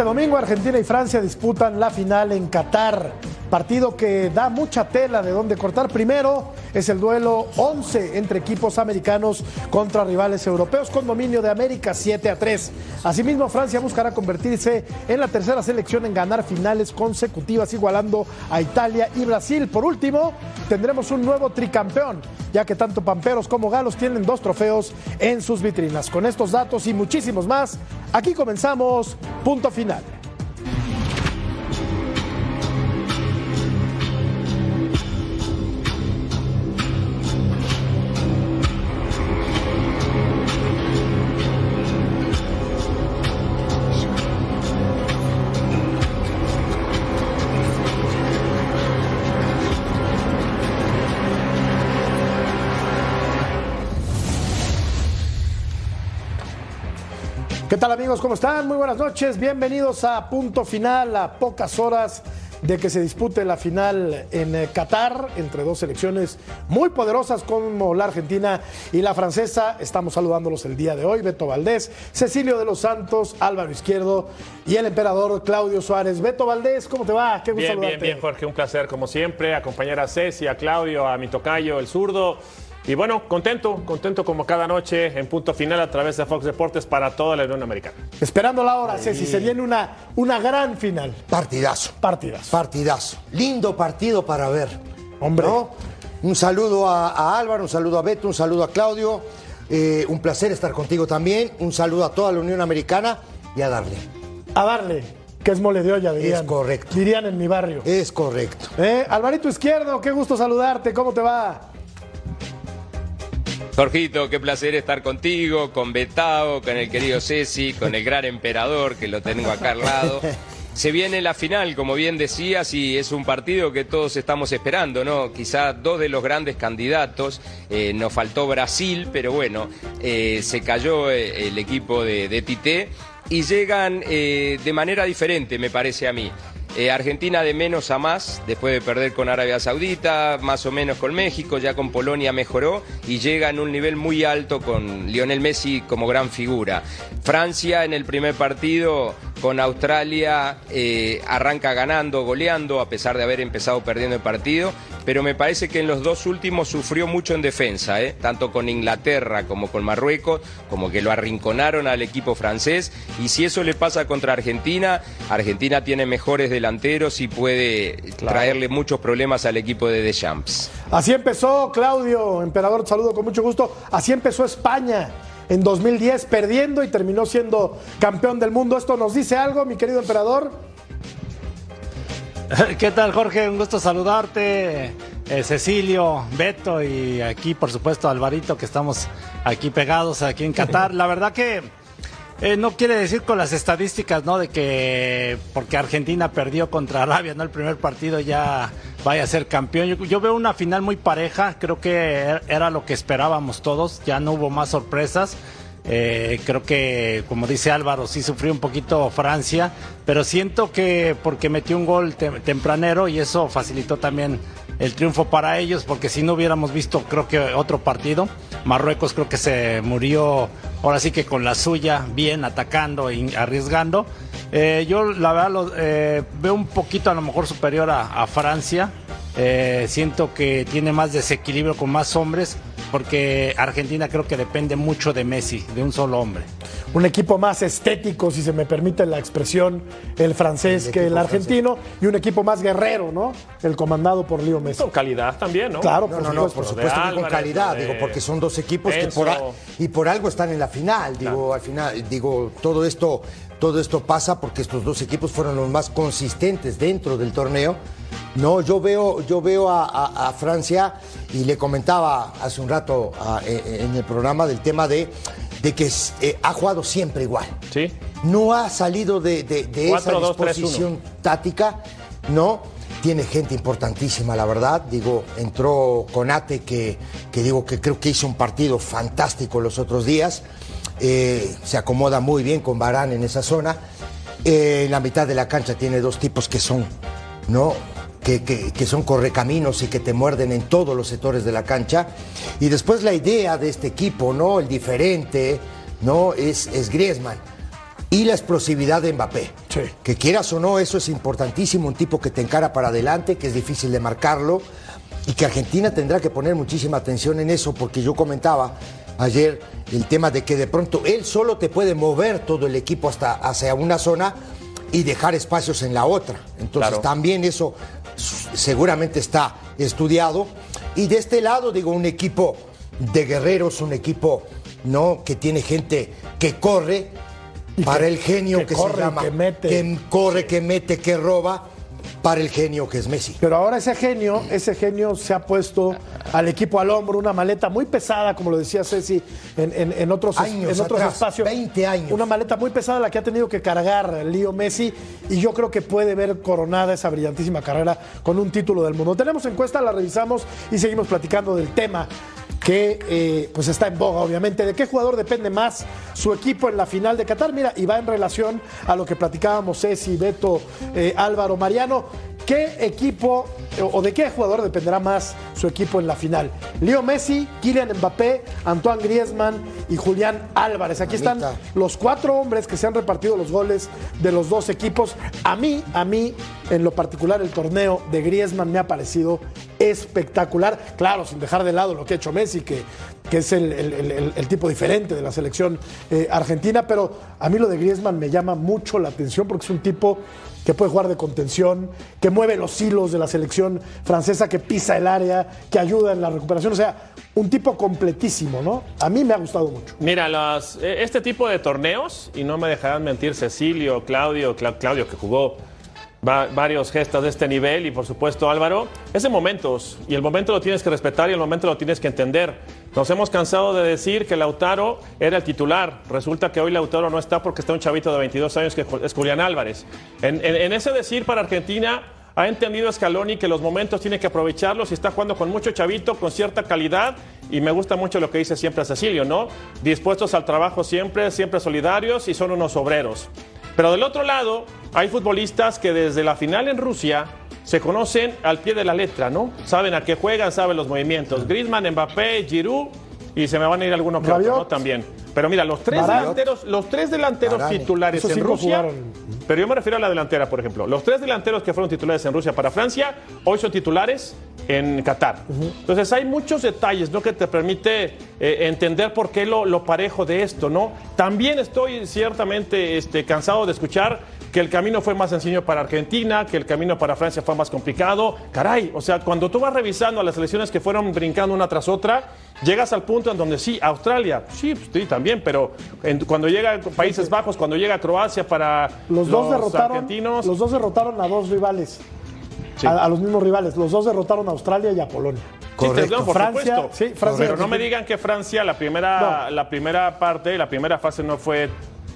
Este domingo Argentina y Francia disputan la final en Qatar. Partido que da mucha tela de donde cortar. Primero es el duelo 11 entre equipos americanos contra rivales europeos con dominio de América 7 a 3. Asimismo, Francia buscará convertirse en la tercera selección en ganar finales consecutivas, igualando a Italia y Brasil. Por último, tendremos un nuevo tricampeón, ya que tanto Pamperos como Galos tienen dos trofeos en sus vitrinas. Con estos datos y muchísimos más, aquí comenzamos Punto Final. Tal amigos? ¿Cómo están? Muy buenas noches. Bienvenidos a Punto Final, a pocas horas de que se dispute la final en eh, Qatar entre dos selecciones muy poderosas como la Argentina y la francesa. Estamos saludándolos el día de hoy. Beto Valdés, Cecilio de los Santos, Álvaro Izquierdo y el emperador Claudio Suárez. Beto Valdés, ¿cómo te va? Qué gusto bien, saludarte. Bien, bien, Jorge. Un placer como siempre acompañar a Ceci, a Claudio, a mi tocayo, el zurdo. Y bueno, contento, contento como cada noche en punto final a través de Fox Deportes para toda la Unión Americana. Esperando la hora, Ceci, se viene una, una gran final. Partidazo. Partidazo. Partidazo. Lindo partido para ver. Hombre. Un saludo a, Álvaro, un saludo a Beto, un saludo a Claudio. Eh, un placer estar contigo también. Un saludo a toda la Unión Americana y a darle. A darle que es mole de olla, dirían. Es correcto. Dirían en mi barrio. Es correcto. Eh, Alvarito Izquierdo, qué gusto saludarte, ¿cómo te va? Jorgito, qué placer estar contigo, con Betao, con el querido Ceci, con el gran emperador que lo tengo acá al lado. Se viene la final, como bien decías, y es un partido que todos estamos esperando, ¿no? Quizá dos de los grandes candidatos. Eh, nos faltó Brasil, pero bueno, eh, se cayó eh, el equipo de, de Tite y llegan de manera diferente, me parece a mí. Eh, Argentina de menos a más, después de perder con Arabia Saudita, más o menos con México, ya con Polonia mejoró y llega en un nivel muy alto con Lionel Messi como gran figura. Francia en el primer partido con Australia eh, arranca ganando, goleando, a pesar de haber empezado perdiendo el partido, pero me parece que en los dos últimos sufrió mucho en defensa, ¿eh? tanto con Inglaterra como con Marruecos, como que lo arrinconaron al equipo francés, y si eso le pasa contra Argentina, Argentina tiene mejores delanteros y puede traerle muchos problemas al equipo de Deschamps. Así empezó Claudio, emperador, saludo con mucho gusto, así empezó España en 2010 perdiendo y terminó siendo campeón del mundo. ¿Esto nos dice algo, mi querido emperador? ¿Qué tal, Jorge? Un gusto saludarte. Eh, Cecilio, Beto y aquí, por supuesto, Alvarito, que estamos aquí pegados aquí en Qatar. La verdad que eh, no quiere decir con las estadísticas, ¿no? De que porque Argentina perdió contra Arabia, ¿no? El primer partido ya vaya a ser campeón. Yo, veo una final muy pareja, creo que er, era lo que esperábamos todos, ya no hubo más sorpresas. Eh, creo que, como dice Álvaro, sí sufrió un poquito Francia, pero siento que porque metió un gol tempranero y eso facilitó también el triunfo para ellos, porque si no hubiéramos visto, creo que otro partido. Marruecos creo que se murió, ahora sí que con la suya, bien atacando y arriesgando. Eh, yo la verdad eh, veo un poquito a lo mejor superior a, Francia. Eh, siento que tiene más desequilibrio con más hombres, porque Argentina creo que depende mucho de Messi, de un solo hombre. Un equipo más estético, si se me permite la expresión, el francés que el argentino, y un equipo más guerrero, ¿no? El comandado por Leo Messi. Con calidad también, ¿no? Claro, por no, por supuesto que con calidad, digo, porque son dos equipos que por, y por algo están en la final, digo, al final, digo, todo esto, todo esto pasa porque estos dos equipos fueron los más consistentes dentro del torneo no, yo veo, yo veo a, Francia y le comentaba hace un rato e, e, en el programa del tema de, de que eh, ha jugado siempre igual. Sí. No ha salido de, esa disposición táctica, no. Tiene gente importantísima, la verdad. Digo, entró Conate, que, que digo que creo que hizo un partido fantástico los otros días. Eh, se acomoda muy bien con Barán en esa zona. Eh, en la mitad de la cancha tiene dos tipos que son, ¿no? que, son correcaminos y que te muerden en todos los sectores de la cancha. Y después la idea de este equipo, ¿no? El diferente, ¿no? Es, es Griezmann. y la explosividad de Mbappé. Que quieras o no, eso es importantísimo, un tipo que te encara para adelante, que es difícil de marcarlo y que Argentina tendrá que poner muchísima atención en eso, porque yo comentaba ayer el tema de que de pronto él solo te puede mover todo el equipo hasta hacia una zona y dejar espacios en la otra. Entonces también eso seguramente está estudiado. Y de este lado, digo, un equipo de guerreros, un equipo ¿no? que tiene gente que corre, para el genio que, se llama, que, mete. que corre, que mete, que roba, para el genio que es Messi. Pero ahora ese genio, ese genio se ha puesto al equipo al hombro una maleta muy pesada, como lo decía Ceci, en, otros, años en otros espacios. 20 años. Una maleta muy pesada la que ha tenido que cargar Lío Messi y yo creo que puede ver coronada esa brillantísima carrera con un título del mundo. Tenemos encuesta, la revisamos y seguimos platicando del tema que eh, pues está en boga, obviamente. ¿De qué jugador depende más su equipo en la final de Qatar? Mira, y va en relación a lo que platicábamos Ceci, Beto, eh, Álvaro, Mariano. ¿Qué equipo o de qué jugador dependerá más su equipo en la final? Leo Messi, Kylian Mbappé, Antoine Griezmann y Julián Álvarez. Aquí están los cuatro hombres que se han repartido los goles de los dos equipos. A mí, a mí, en lo particular, el torneo de Griezmann me ha parecido espectacular. Claro, sin dejar de lado lo que ha hecho Messi, que, que es el, tipo diferente de la selección eh, argentina, pero a mí lo de Griezmann me llama mucho la atención porque es un tipo que puede jugar de contención, que mueve los hilos de la selección francesa, que pisa el área, que ayuda en la recuperación. O sea, un tipo completísimo, ¿no? A mí me ha gustado mucho. Mira, e, este tipo de torneos, y no me dejarán mentir Cecilio, Claudio, Claudio que jugó varios gestos de este nivel y por supuesto Álvaro, es de momentos y el momento lo tienes que respetar y el momento lo tienes que entender. Nos hemos cansado de decir que Lautaro era el titular. Resulta que hoy Lautaro no está porque está un chavito de 22 años que es Julián Álvarez. En, ese decir para Argentina ha entendido Scaloni que los momentos tiene que aprovecharlos y está jugando con mucho chavito, con cierta calidad y me gusta mucho lo que dice siempre Cecilio, ¿no? Dispuestos al trabajo siempre, siempre solidarios y son unos obreros. Pero del otro lado, hay futbolistas que desde la final en Rusia se conocen al pie de la letra, ¿no? Saben a qué juegan, saben los movimientos. Griezmann, Mbappé, Giroud y se me van a ir algunos que ¿no? También. Pero mira, los tres delanteros, los tres delanteros titulares en Rusia. Pero yo me refiero a la delantera, por ejemplo. Los tres delanteros que fueron titulares en Rusia para Francia, hoy son titulares en Qatar. Entonces hay muchos detalles ¿no? que te permite eh, entender por qué lo, lo, parejo de esto, ¿no? También estoy ciertamente este, cansado de escuchar que el camino fue más sencillo para Argentina, que el camino para Francia fue más complicado. Caray, o sea, cuando tú vas revisando a las selecciones que fueron brincando una tras otra, llegas al punto en donde sí, Australia, sí, pues, sí también, pero cuando llega Países Bajos, cuando llega Croacia para los, dos derrotaron, argentinos. Los dos derrotaron a dos rivales, a, los mismos rivales. Los dos derrotaron a Australia y a Polonia. Correcto. por Francia, Sí, Francia, pero no me digan que Francia, la primera, la primera parte, la primera fase no fue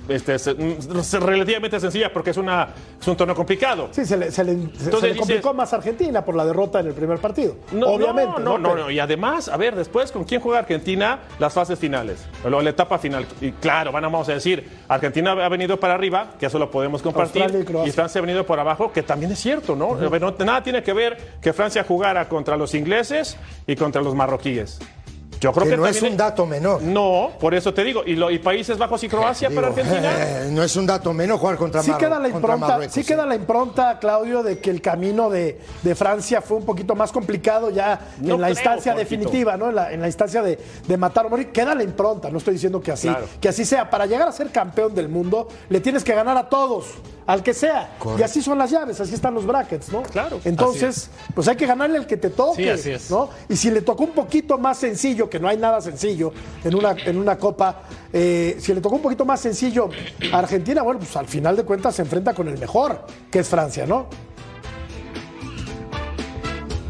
este, mm, relativamente sencilla porque es, una, es un torneo complicado. Sí, se le, se le, complicó más Argentina por la derrota en el primer partido. Obviamente. No, no, no, Y además, a ver, después, ¿con quién juega Argentina las fases finales? O la etapa final. Y claro, vamos a decir, Argentina ha venido para arriba, que eso lo podemos compartir. Y, Francia ha venido por abajo, que también es cierto, ¿no? Nada tiene que ver que Francia jugara contra los ingleses y contra los marroquíes. Yo creo que, no es un dato menor. No, por eso te digo. ¿Y, Países Bajos y Croacia para Argentina? Eh, no es un dato menor jugar contra, sí queda la impronta, Sí queda la impronta, Claudio, de que el camino de, Francia fue un poquito más complicado ya en la instancia definitiva, ¿no? En la, instancia de, matar o morir. Queda la impronta, no estoy diciendo que así, que así sea. Para llegar a ser campeón del mundo, le tienes que ganar a todos al que sea. Y así son las llaves, así están los brackets, ¿no? Claro. Entonces, pues hay que ganarle al que te toque, así es. ¿no? Y si le tocó un poquito más sencillo, que no hay nada sencillo en una, en una copa, eh, si le tocó un poquito más sencillo a Argentina, bueno, pues al final de cuentas se enfrenta con el mejor, que es Francia, ¿no?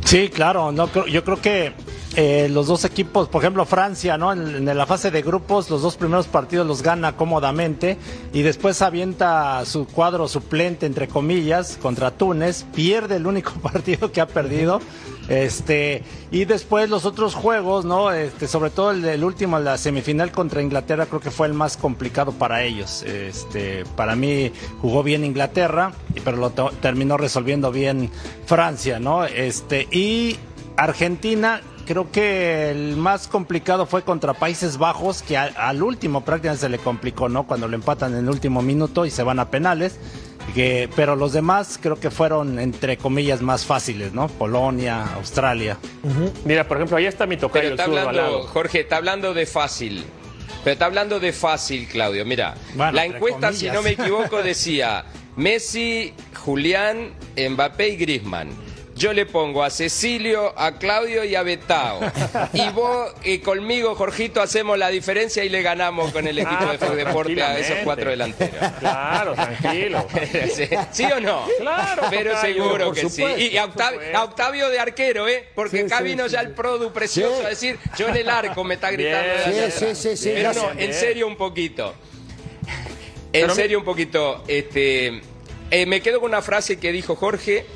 Sí, claro, no, yo creo que eh, los dos equipos, por ejemplo Francia, ¿no? En, la fase de grupos, los dos primeros partidos los gana cómodamente y después avienta su cuadro suplente, entre comillas, contra Túnez, pierde el único partido que ha perdido. Este, y después los otros juegos, ¿no? Este, sobre todo el, último, la semifinal contra Inglaterra, creo que fue el más complicado para ellos. Este, para mí jugó bien Inglaterra, pero lo terminó resolviendo bien Francia, ¿no? Este, y Argentina, creo que el más complicado fue contra Países Bajos, que al, último prácticamente se le complicó, ¿no? Cuando lo empatan en el último minuto y se van a penales. Que, pero los demás creo que fueron, entre comillas, más fáciles, ¿no? Polonia, Australia. Mira, por ejemplo, ahí está mi tocayo. está hablando, Jorge, está hablando de fácil. Pero está hablando de fácil, Claudio. Mira, la encuesta, si no me equivoco, decía Messi, Julián, Mbappé y Griezmann yo le pongo a Cecilio, a Claudio y a Betao. Y vos y conmigo, Jorgito, hacemos la diferencia y le ganamos con el equipo de Fede Deporte a esos cuatro delanteros. Claro, tranquilo. ¿Sí, o no? Claro. Pero seguro que sí. Y a Octavio, de arquero, ¿eh? Porque acá vino ya el produ precioso a decir, yo en el arco me está gritando. sí, sí, sí, Pero no, en serio un poquito. En serio un poquito. Este, eh, me quedo con una frase que dijo Jorge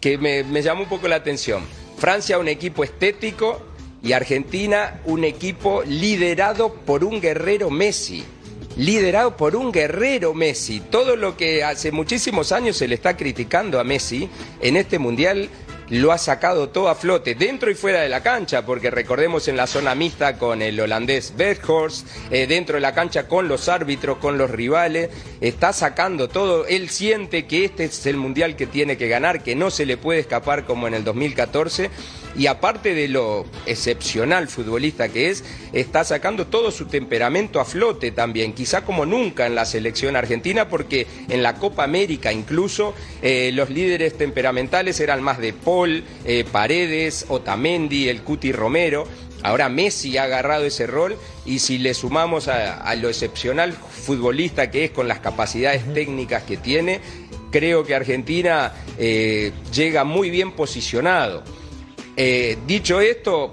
que me, me llamó un poco la atención. Francia un equipo estético y Argentina un equipo liderado por un guerrero Messi liderado por un guerrero Messi. Todo lo que hace muchísimos años se le está criticando a Messi en este mundial lo ha sacado todo a flote, dentro y fuera de la cancha, porque recordemos en la zona mixta con el holandés Berghorst, eh, dentro de la cancha con los árbitros, con los rivales, está sacando todo. Él siente que este es el mundial que tiene que ganar, que no se le puede escapar como en el 2014 y aparte de lo excepcional futbolista que es, está sacando todo su temperamento a flote también, quizá como nunca en la selección argentina, porque en la Copa América incluso eh, los líderes temperamentales eran más de Paul, eh, Paredes, Otamendi, el Cuti Romero. Ahora Messi ha agarrado ese rol y si le sumamos a, lo excepcional futbolista que es con las capacidades técnicas que tiene, creo que Argentina eh, llega muy bien posicionado. Eh, dicho esto,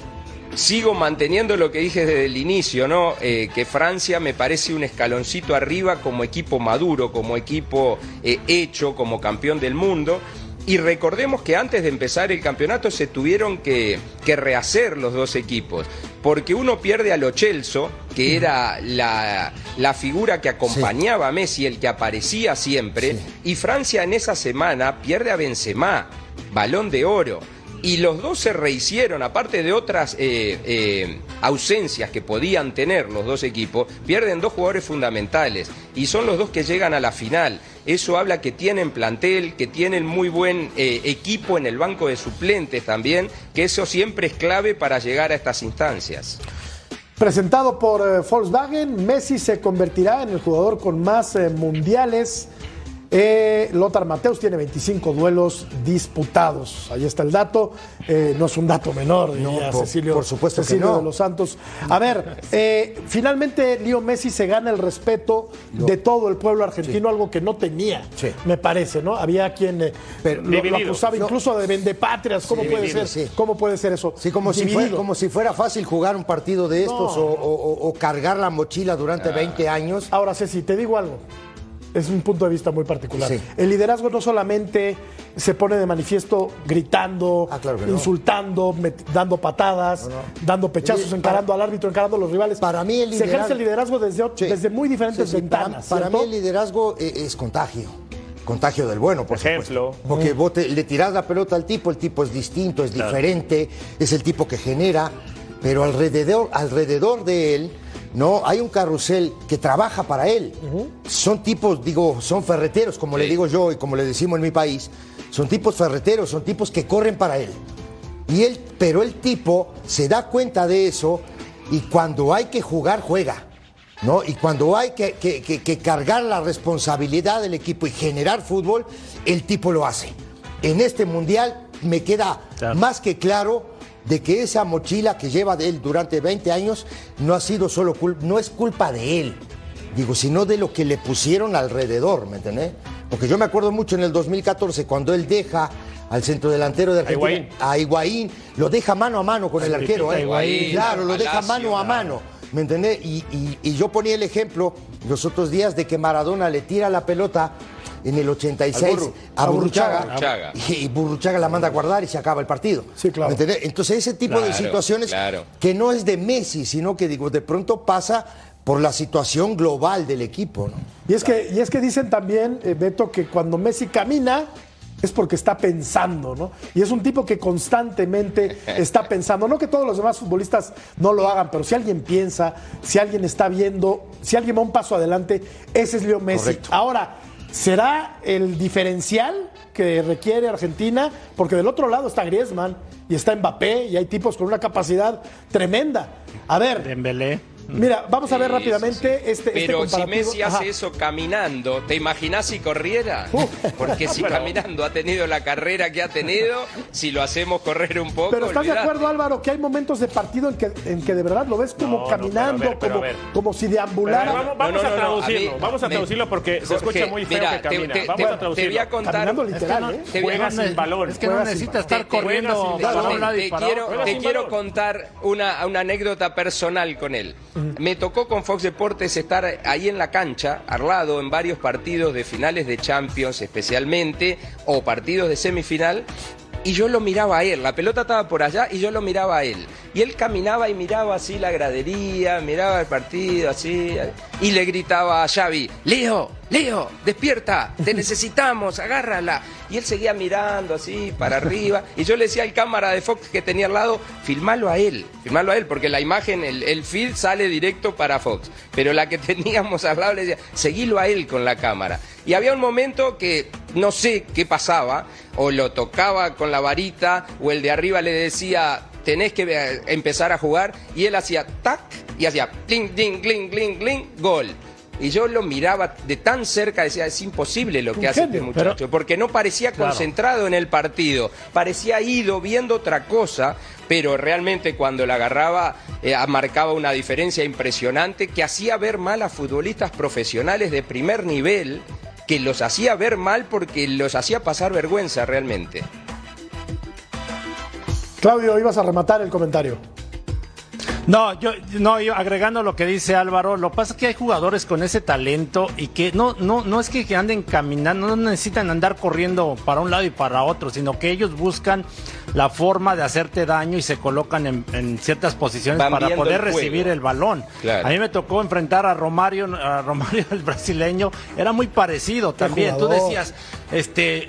sigo manteniendo lo que dije desde el inicio, ¿no? Eh, que Francia me parece un escaloncito arriba como equipo maduro, como equipo hecho, como campeón del mundo. Y recordemos que antes de empezar el campeonato se tuvieron que, rehacer los dos equipos, porque uno pierde a Lo Celso, que era la, figura que acompañaba a Messi, el que aparecía siempre, y Francia en esa semana pierde a Benzema, balón de oro. Y los dos se rehicieron, aparte de otras eh, eh, ausencias que podían tener los dos equipos, pierden dos jugadores fundamentales y son los dos que llegan a la final. Eso habla que tienen plantel, que tienen muy buen eh, equipo en el banco de suplentes también, que eso siempre es clave para llegar a estas instancias. Presentado por Volkswagen, Messi se convertirá en el jugador con más mundiales eh, Lothar Mateus tiene 25 duelos disputados. Ahí está el dato. Eh, no es un dato menor, no, por, Cecilio, por supuesto Cecilio que no. de los Santos. A ver, eh, finalmente Leo Messi se gana el respeto de todo el pueblo argentino, algo que no tenía, me parece, ¿no? Había quien eh, lo, acusaba incluso de vendepatrias. ¿Cómo puede ser? ¿Cómo puede ser eso? Sí, como si, fuera, como si fuera fácil jugar un partido de estos o, cargar la mochila durante 20 ah. años. Ahora, Ceci, te digo algo es un punto de vista muy particular. El liderazgo no solamente se pone de manifiesto gritando, ah, insultando, dando patadas, dando pechazos, encarando al árbitro, encarando a los rivales. Para mí el liderazgo... Se ejerce el liderazgo desde, desde muy diferentes ventanas. Para, mí el liderazgo e, es, contagio. Contagio del bueno, por, ejemplo. Porque vos le tirás la pelota al tipo, el tipo es distinto, es diferente, es el tipo que genera, pero alrededor, alrededor de él no, hay un carrusel que trabaja para él. Son tipos, digo, son ferreteros, como le digo yo y como le decimos en mi país. Son tipos ferreteros, son tipos que corren para él. Y él, pero el tipo se da cuenta de eso y cuando hay que jugar, juega. ¿no? Y cuando hay que, cargar la responsabilidad del equipo y generar fútbol, el tipo lo hace. En este mundial me queda más que claro de que esa mochila que lleva de él durante 20 años no ha sido solo culpa, no es culpa de él, digo, sino de lo que le pusieron alrededor, ¿me entendés? Porque yo me acuerdo mucho en el 2014 cuando él deja al centro delantero de Argentina, a Higuaín, lo deja mano a mano con el arquero, ¿eh? claro, lo deja mano a mano. ¿Me entendés? y, yo ponía el ejemplo los otros días de que Maradona le tira la pelota en el 86 a Burruchaga, y Burruchaga la manda a guardar y se acaba el partido. Sí, claro. Entonces ese tipo de situaciones que no es de Messi, sino que digo, de pronto pasa por la situación global del equipo. ¿no? Y, es que, y es que dicen también, eh, Beto, que cuando Messi camina, es porque está pensando, ¿no? Y es un tipo que constantemente está pensando. No que todos los demás futbolistas no lo hagan, pero si alguien piensa, si alguien está viendo, si alguien va un paso adelante, ese es Leo Messi. Ahora, ¿será el diferencial que requiere Argentina? Porque del otro lado está Griezmann y está Mbappé y hay tipos con una capacidad tremenda. A ver. Dembélé. Mira, vamos a ver rápidamente este, este Pero si Messi hace eso caminando, ¿te imaginas si corriera? Porque si caminando ha tenido la carrera que ha tenido, si lo hacemos correr un poco. Pero ¿estás de acuerdo, Álvaro, que hay momentos de partido en que, en que de verdad lo ves como caminando, como, como si deambulara? vamos, a traducirlo, vamos a traducirlo porque se escucha muy feo que camina. Te, vamos a traducirlo. Te voy a contar. Literal, ¿eh? te juega sin balón. Es que no necesita estar corriendo. Te quiero, te quiero contar una, una anécdota personal con él. Me tocó con Fox Deportes estar ahí en la cancha, al lado, en varios partidos de finales de Champions especialmente, o partidos de semifinal, y yo lo miraba a él, la pelota estaba por allá y yo lo miraba a él. Y él caminaba y miraba así la gradería, miraba el partido así, y le gritaba a Xavi, Leo, Leo, despierta, te necesitamos, agárrala. Y él seguía mirando así para arriba, y yo le decía al cámara de Fox que tenía al lado, filmalo a él, filmalo a él, porque la imagen, el, el feed sale directo para Fox, pero la que teníamos al lado le decía, seguilo a él con la cámara. Y había un momento que no sé qué pasaba, o lo tocaba con la varita, o el de arriba le decía, tenés que eh, empezar a jugar, y él hacía tac, y hacía cling, cling, cling, cling, cling, gol. Y yo lo miraba de tan cerca, decía, es imposible lo que hace este muchacho, porque no parecía concentrado en el partido, parecía ido viendo otra cosa, pero realmente cuando la agarraba eh, marcaba una diferencia impresionante que hacía ver mal a futbolistas profesionales de primer nivel que los hacía ver mal porque los hacía pasar vergüenza realmente. Claudio, ibas a rematar el comentario. No, yo, no, yo agregando lo que dice Álvaro, lo que pasa es que hay jugadores con ese talento y que no, no, no es que anden caminando, no necesitan andar corriendo para un lado y para otro, sino que ellos buscan la forma de hacerte daño y se colocan en, ciertas posiciones para poder recibir el balón. A mí me tocó enfrentar a Romario, a Romario el brasileño, era muy parecido también. Tú decías, este,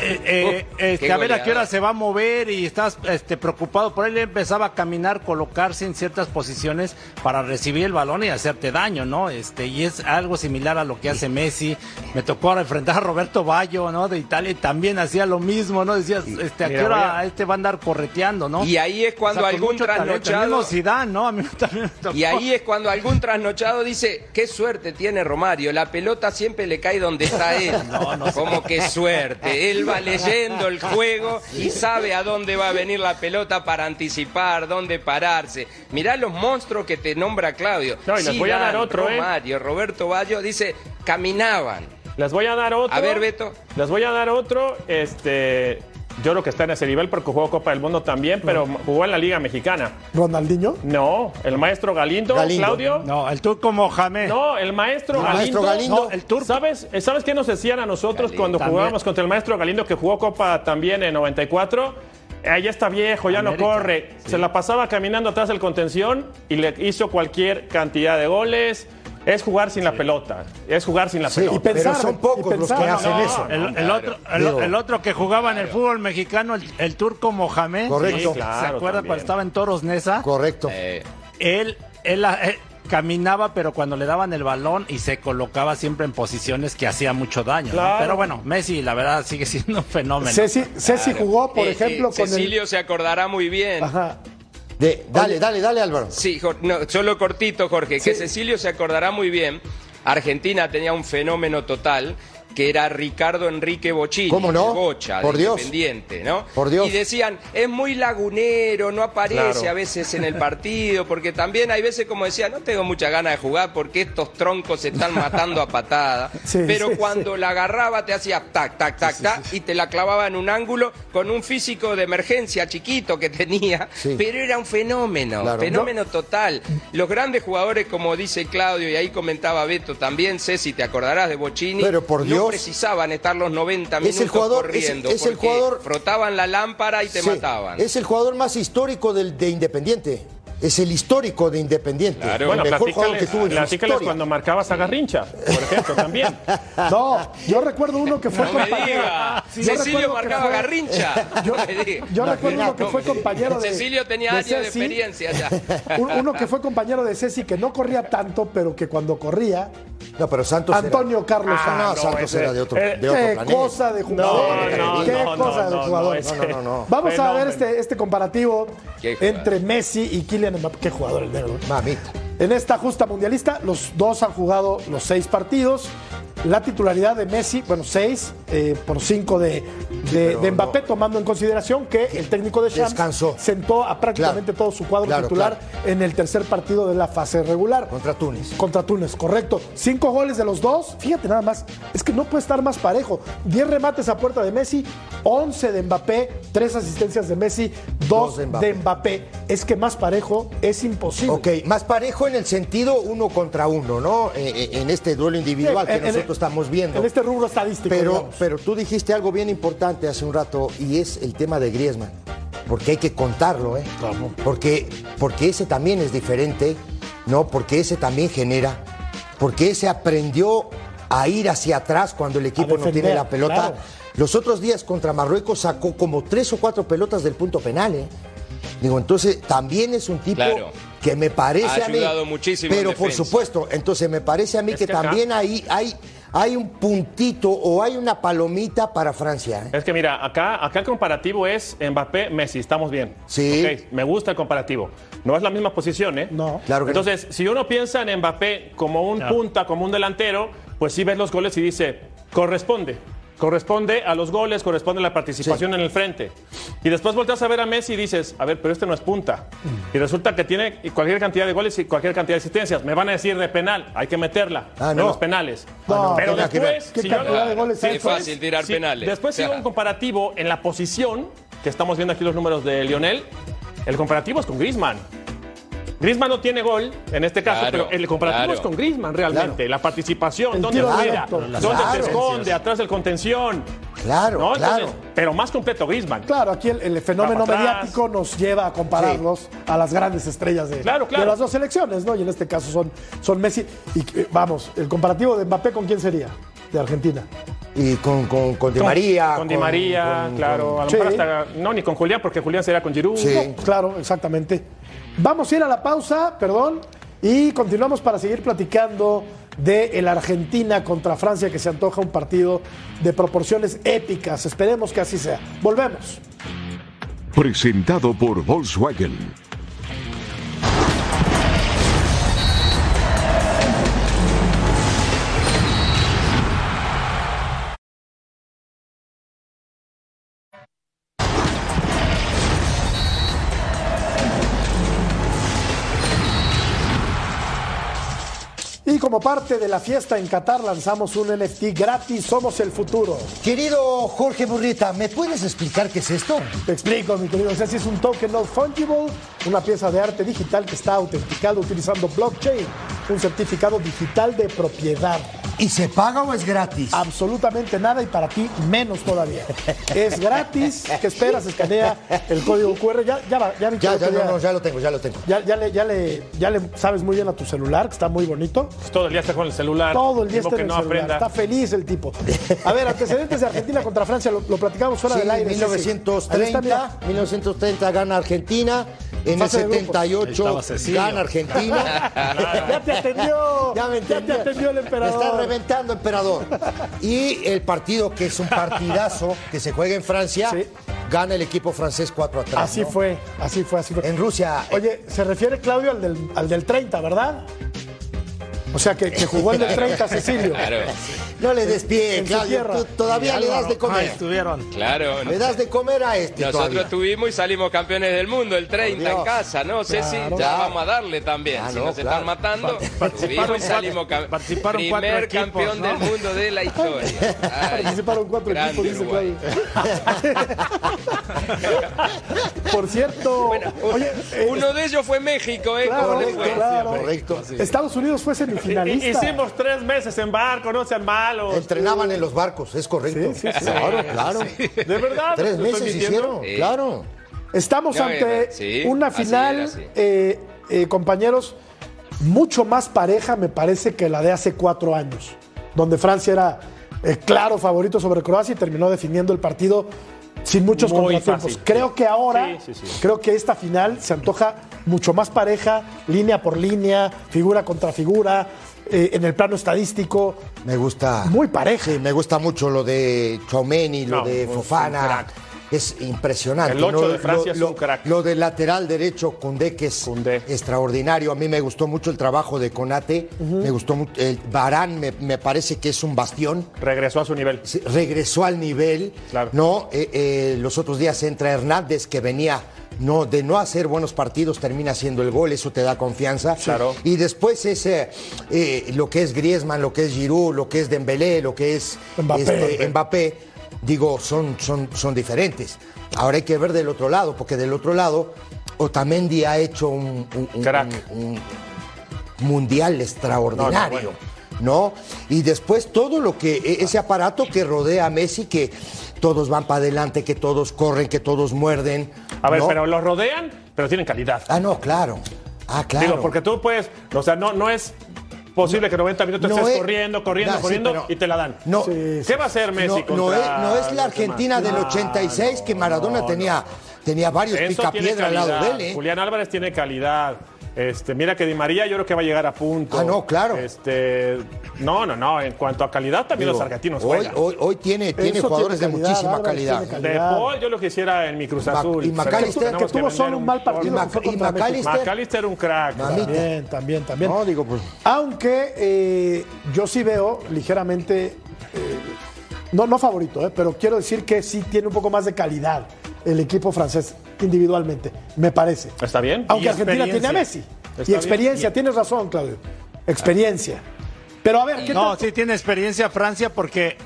eh, eh, este, a ver a qué hora se va a mover y estás este, preocupado por él. Empezaba a caminar, colocarse en ciertas posiciones para recibir el balón y hacerte daño, ¿no? Este, y es algo similar a lo que hace Messi. Me tocó enfrentar a Roberto Ballo, ¿no? De Italia y también hacía lo mismo, ¿no? Decías, este, a qué hora este va a andar correteando, ¿no? Y ahí es cuando algún trasnochado. ¿no? Y ahí es cuando algún trasnochado dice, qué suerte tiene Romario, la pelota siempre le cae donde está él. no, no Como qué suerte. Él va leyendo el juego y sabe a dónde va a venir la pelota para anticipar, dónde pararse. Mirá los monstruos que te nombra Claudio. No, les voy a dar otro, ¿eh? Mario, Roberto Bayo, dice, caminaban. Les voy a dar otro. A ver, Beto. Les voy a dar otro. Este, yo creo que está en ese nivel porque jugó Copa del Mundo también, pero jugó en la Liga Mexicana. ¿Ronaldinho? No, el maestro Galindo, Claudio. No, el turco Mohamed. No, el maestro Galindo. Maestro el turco. ¿Sabes, ¿Sabes qué nos decían a nosotros cuando jugábamos contra el maestro Galindo que jugó Copa también en 94? Ahí está viejo, ya no corre. Se la pasaba caminando atrás del contención y le hizo cualquier cantidad de goles. Es jugar sin la pelota. Es jugar sin la pelota. Y pensar, son pocos los que hacen eso. El, otro, el, otro que jugaba en el fútbol mexicano, el, turco Mohamed. Correcto. ¿Se acuerda cuando estaba en Toros Nesa? Correcto. Eh, él, él, caminaba, pero cuando le daban el balón y se colocaba siempre en posiciones que hacía mucho daño. Pero bueno, Messi, la verdad, sigue siendo un fenómeno. Ceci, jugó, por eh, ejemplo, con Cecilio se acordará muy bien. Ajá dale, dale, dale, Álvaro. Sí, solo cortito, Jorge, que Cecilio se acordará muy bien. Argentina tenía un fenómeno total que era Ricardo Enrique Bochini, ¿Cómo no? Bocha, Por Dios. Independiente, ¿no? Por Dios. Y decían, es muy lagunero, no aparece a veces en el partido, porque también hay veces como decía, no tengo mucha ganas de jugar porque estos troncos se están matando a patada. pero cuando la agarraba te hacía tac, tac, tac, tac, y te la clavaba en un ángulo con un físico de emergencia chiquito que tenía, pero era un fenómeno, fenómeno total. Los grandes jugadores, como dice Claudio, y ahí comentaba Beto también, Ceci, te acordarás de Bochini. Pero por Dios precisaban estar los 90 minutos es el jugador, corriendo. Es, el jugador, frotaban la lámpara y te mataban. Es el jugador más histórico del, de Independiente. Es el histórico de Independiente. Claro. Bueno, mejor jugador que tuvo en cuando marcabas a Garrincha, por ejemplo, también. No, yo recuerdo uno que fue no compañero. Cecilio marcaba a Garrincha. Yo, yo recuerdo uno que fue compañero de. Cecilio tenía años de experiencia ya. Uno que fue compañero de Ceci, que no corría tanto, pero que cuando corría. No, pero Santos. Antonio Carlos ah, no, Santos era de otro, eh, de otro qué cosa de jugador. qué cosa de jugador. No, no, no. Vamos a ver este, este comparativo entre Messi y Kylian Mbappé. Qué jugador el negro. Mamita. En esta justa mundialista, los dos han jugado los seis partidos. La titularidad de Messi, bueno, seis eh, por cinco de, de, Mbappé, tomando en consideración que el técnico de Champs sentó a prácticamente todo su cuadro titular en el tercer partido de la fase regular. Contra Túnez. Contra Túnez, correcto. Cinco goles de los dos. Fíjate nada más, es que no puede estar más parejo. Diez remates a puerta de Messi, once de Mbappé, tres asistencias de Messi, dos, de, Mbappé. Es que más parejo es imposible. Ok, más parejo en el sentido uno contra uno, ¿no? Eh, eh, en este duelo individual que nosotros estamos viendo. En este rubro estadístico. Pero, pero tú dijiste algo bien importante hace un rato y es el tema de Griezmann. Porque hay que contarlo, ¿eh? Porque, porque ese también es diferente, ¿no? Porque ese también genera. Porque ese aprendió a ir hacia atrás cuando el equipo no tiene la pelota. Los otros días contra Marruecos sacó como tres o cuatro pelotas del punto penal, ¿eh? Digo, entonces también es un tipo que me parece ha ayudado a mí. muchísimo. Pero por supuesto, entonces me parece a mí que, también ahí hay, hay un puntito o hay una palomita para Francia. ¿eh? Es que mira, acá, acá el comparativo es Mbappé-Messi, estamos bien. Sí. me gusta el comparativo. No es la misma posición, ¿eh? No. Claro que Entonces, si uno piensa en Mbappé como un punta, como un delantero, pues sí ves los goles y dice, corresponde. Corresponde a los goles, corresponde a la participación en el frente. Y después volteas a ver a Messi y dices, a ver, pero este no es punta. Y resulta que tiene cualquier cantidad de goles y cualquier cantidad de asistencias. Me van a decir de penal, hay que meterla ah, en los penales. No, pero después, ¿qué cantidad de goles es fácil tirar penales. Después sigue un comparativo en la posición, que estamos viendo aquí los números de Lionel. El comparativo es con Griezmann. Griezmann no tiene gol en este caso, pero el comparativo es con Griezmann realmente. La participación, dónde juega, dónde se esconde, atrás del contención. Claro, claro. pero más completo Griezmann. Claro, aquí el, fenómeno mediático nos lleva a compararlos a las grandes estrellas de, de, las dos selecciones, ¿no? Y en este caso son, son Messi. Y eh, vamos, el comparativo de Mbappé con quién sería? De Argentina. Y con, con, Di María. Con, Di María, claro. A lo mejor hasta, no, ni con Julián, porque Julián sería con Giroud. Sí. claro, exactamente. Vamos a ir a la pausa, perdón, y continuamos para seguir platicando de el Argentina contra Francia, que se antoja un partido de proporciones épicas. Esperemos que así sea. Volvemos. Presentado por Volkswagen. Como parte de la fiesta en Qatar lanzamos un NFT gratis, somos el futuro. Querido Jorge Burrita, ¿me puedes explicar qué es esto? Te explico, mi querido. O sea, si es un token no fungible, una pieza de arte digital que está autenticado utilizando blockchain, un certificado digital de propiedad. ¿Y se paga o es gratis? Absolutamente nada y para ti menos todavía. es gratis. ¿Qué esperas? Escanea el código QR. Ya, ya, ya, ya, ya, no, no, ya lo tengo, ya lo tengo. Ya, ya, le, ya, le, ya le sabes muy bien a tu celular, que está muy bonito. Todo el día está con el celular. Todo el día está en el celular. Está feliz el tipo. A ver, antecedentes de Argentina contra Francia, lo, platicamos fuera del aire. 1930, 1930 gana Argentina. En el 78 gana Argentina. ya te atendió. Ya me Ya te atendió el emperador reventando, emperador. Y el partido, que es un partidazo que se juega en Francia, gana el equipo francés 4 a 3. Así fue, así fue, así fue. En Rusia. Oye, se refiere Claudio al del, al del 30, ¿verdad? O sea, que, jugó el de 30 Cecilio. Claro. No le des pie, Claudio. todavía le das de comer. estuvieron. Claro. Le das de comer a este. Nosotros tuvimos y salimos campeones del mundo, el 30 en casa, ¿no? Ceci, ya vamos a darle también. Ah, si nos están matando, tuvimos y salimos Participaron primer campeón del mundo de la historia. participaron cuatro equipos, dice Claudio. Por cierto, oye, eh, uno de ellos fue México, ¿eh? correcto, claro. correcto. Estados Unidos fue semifinal Hicimos tres meses en barco, no sean malos. Entrenaban en los barcos, es correcto. Sí, sí, Claro, claro. ¿De verdad? Tres meses hicieron, claro. Estamos ante una final, eh, eh, compañeros, mucho más pareja, me parece, que la de hace cuatro años, donde Francia era el claro favorito sobre Croacia y terminó definiendo el partido sin muchos contratiempos. Creo que ahora, creo que esta final se antoja mucho más pareja, línea por línea, figura contra figura, eh, en el plano estadístico. Me gusta. Muy pareja. me gusta mucho lo de Chaumeni, lo de Fofana es impresionante. El 8 de Francia lo, es un crack. Lo del lateral derecho, Koundé, que es extraordinario. A mí me gustó mucho el trabajo de Conate. Me gustó mucho. El Barán me, parece que es un bastión. Regresó a su nivel. regresó al nivel. Claro. ¿no? Eh, eh, los otros días entra Hernández, que venía no, de no hacer buenos partidos termina haciendo el gol, eso te da confianza. Claro. Y después ese, eh, lo que es Griezmann, lo que es Giroud, lo que es Dembélé, lo que es este, Mbappé digo, son, son, son diferentes. Ahora hay que ver del otro lado, porque del otro lado, Otamendi ha hecho un, mundial extraordinario. No, Y después todo lo que, e, ese aparato que rodea a Messi, que todos van para adelante, que todos corren, que todos muerden. A ver, pero los rodean, pero tienen calidad. Ah, no, claro. Ah, claro. Digo, porque tú puedes, o sea, no, no es posible que 90 minutos estés corriendo, corriendo, corriendo y te la dan. No, ¿Qué va a hacer Messi? No, no, es, la Argentina del 86 que Maradona tenía, tenía varios picapiedra al lado de él. ¿eh? Julián Álvarez tiene calidad. Este, mira que Di María yo creo que va a llegar a punto. Ah, no, claro. Este, no, no, no. En cuanto a calidad, también los argentinos hoy, Hoy, hoy tiene, tiene jugadores de muchísima calidad. De Paul yo lo quisiera en mi Cruz Azul. Y McAllister, que tuvo solo un mal partido. Y, McAllister. un crack. También, también, también. No, digo, pues. Aunque eh, yo sí veo ligeramente. Eh, no, no favorito, eh, pero quiero decir que sí tiene un poco más de calidad el equipo francés individualmente, me parece. Está bien. Aunque Argentina tiene a Messi. y experiencia, tienes razón, Claudio. Experiencia. Pero a ver, ¿qué No, sí tiene experiencia Francia porque